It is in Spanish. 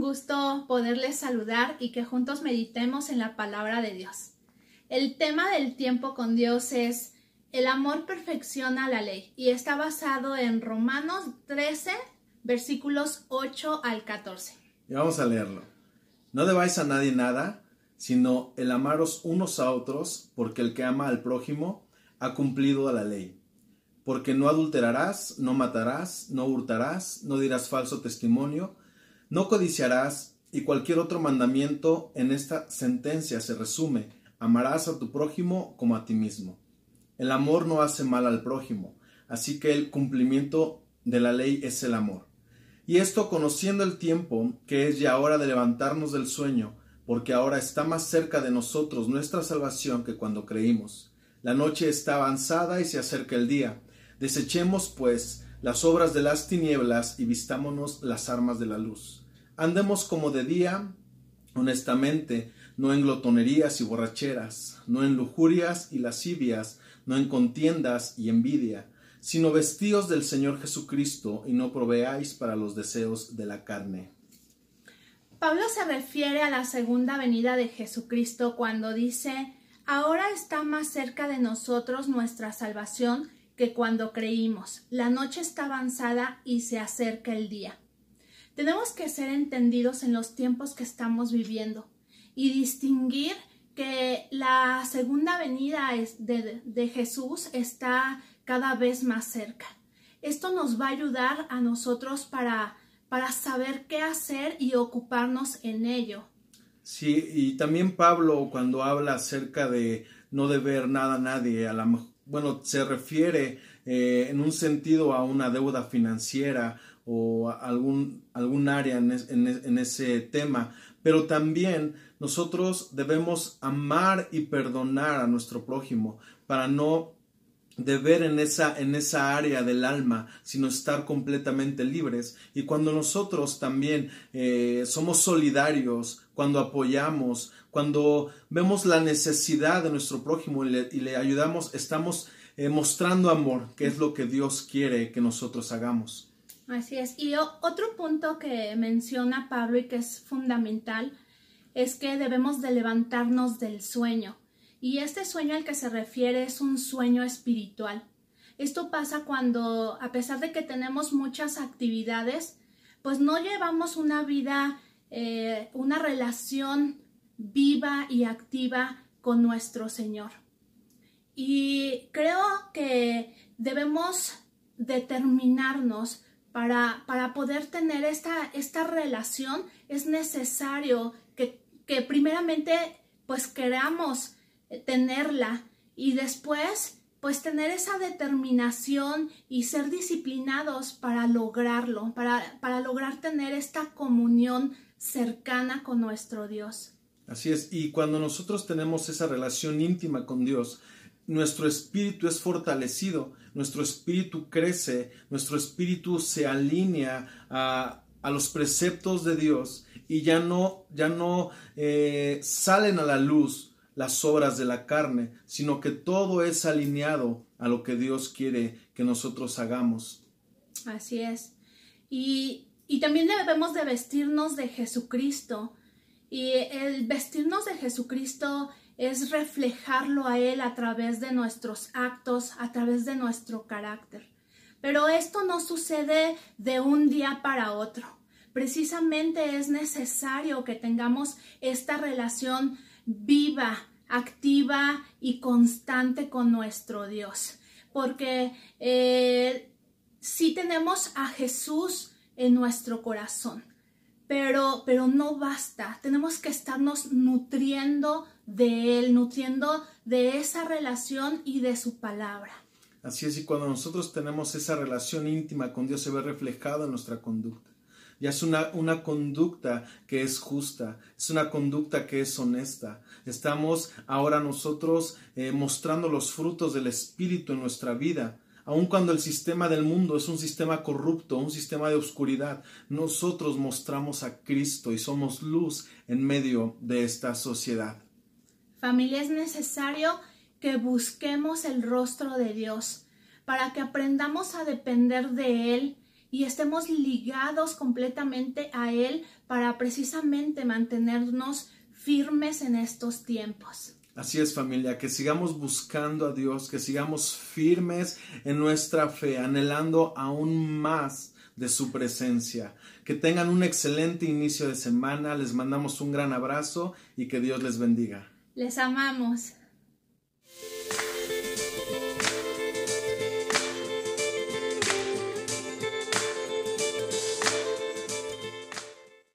gusto poderles saludar y que juntos meditemos en la palabra de Dios. El tema del tiempo con Dios es el amor perfecciona la ley y está basado en Romanos 13, versículos 8 al 14. Y vamos a leerlo. No debáis a nadie nada, sino el amaros unos a otros, porque el que ama al prójimo ha cumplido la ley. Porque no adulterarás, no matarás, no hurtarás, no dirás falso testimonio, no codiciarás, y cualquier otro mandamiento en esta sentencia se resume, amarás a tu prójimo como a ti mismo. El amor no hace mal al prójimo, así que el cumplimiento de la ley es el amor. Y esto conociendo el tiempo, que es ya hora de levantarnos del sueño, porque ahora está más cerca de nosotros nuestra salvación que cuando creímos. La noche está avanzada y se acerca el día. Desechemos, pues, las obras de las tinieblas y vistámonos las armas de la luz. Andemos como de día, honestamente, no en glotonerías y borracheras, no en lujurias y lascivias, no en contiendas y envidia, sino vestíos del Señor Jesucristo y no proveáis para los deseos de la carne. Pablo se refiere a la segunda venida de Jesucristo cuando dice, ahora está más cerca de nosotros nuestra salvación que cuando creímos. La noche está avanzada y se acerca el día. Tenemos que ser entendidos en los tiempos que estamos viviendo y distinguir que la segunda venida de, Jesús está cada vez más cerca. Esto nos va a ayudar a nosotros para, para saber qué hacer y ocuparnos en ello. Sí, y también Pablo cuando habla acerca de no deber nada a nadie, a la, bueno, se refiere eh, en un sentido a una deuda financiera o algún, algún área en, en, ese tema, pero también nosotros debemos amar y perdonar a nuestro prójimo para no deber en esa, en esa área del alma, sino estar completamente libres. Y cuando nosotros también eh, somos solidarios, cuando apoyamos, cuando vemos la necesidad de nuestro prójimo y le, ayudamos, estamos eh, mostrando amor, que es lo que Dios quiere que nosotros hagamos. Así es. Y otro punto que menciona Pablo y que es fundamental es que debemos de levantarnos del sueño. Y este sueño al que se refiere es un sueño espiritual. Esto pasa cuando, a pesar de que tenemos muchas actividades, pues no llevamos una vida, eh, una relación viva y activa con nuestro Señor. Y creo que debemos determinarnos para, para poder tener esta, esta relación. Es necesario que, que primeramente pues queramos tenerla y después pues tener esa determinación y ser disciplinados para lograrlo, para, para lograr tener esta comunión cercana con nuestro Dios. Así es, y cuando nosotros tenemos esa relación íntima con Dios, nuestro espíritu es fortalecido, nuestro espíritu crece, nuestro espíritu se alinea a, a los preceptos de Dios y ya no, ya no eh, salen a la luz las obras de la carne, sino que todo es alineado a lo que Dios quiere que nosotros hagamos. Así es. Y, y también debemos de vestirnos de Jesucristo y el vestirnos de Jesucristo es reflejarlo a Él a través de nuestros actos, a través de nuestro carácter. Pero esto no sucede de un día para otro. Precisamente es necesario que tengamos esta relación viva, activa y constante con nuestro Dios. Porque eh, si tenemos a Jesús en nuestro corazón, pero, pero no basta. Tenemos que estarnos nutriendo de Él, nutriendo de esa relación y de su palabra. Así es, y cuando nosotros tenemos esa relación íntima con Dios se ve reflejado en nuestra conducta. Ya es una, una conducta que es justa, es una conducta que es honesta. Estamos ahora nosotros eh, mostrando los frutos del Espíritu en nuestra vida aun cuando el sistema del mundo es un sistema corrupto, un sistema de oscuridad, nosotros mostramos a Cristo y somos luz en medio de esta sociedad. Familia, es necesario que busquemos el rostro de Dios para que aprendamos a depender de Él y estemos ligados completamente a Él para precisamente mantenernos firmes en estos tiempos. Así es familia, que sigamos buscando a Dios, que sigamos firmes en nuestra fe, anhelando aún más de su presencia. Que tengan un excelente inicio de semana, les mandamos un gran abrazo y que Dios les bendiga. Les amamos.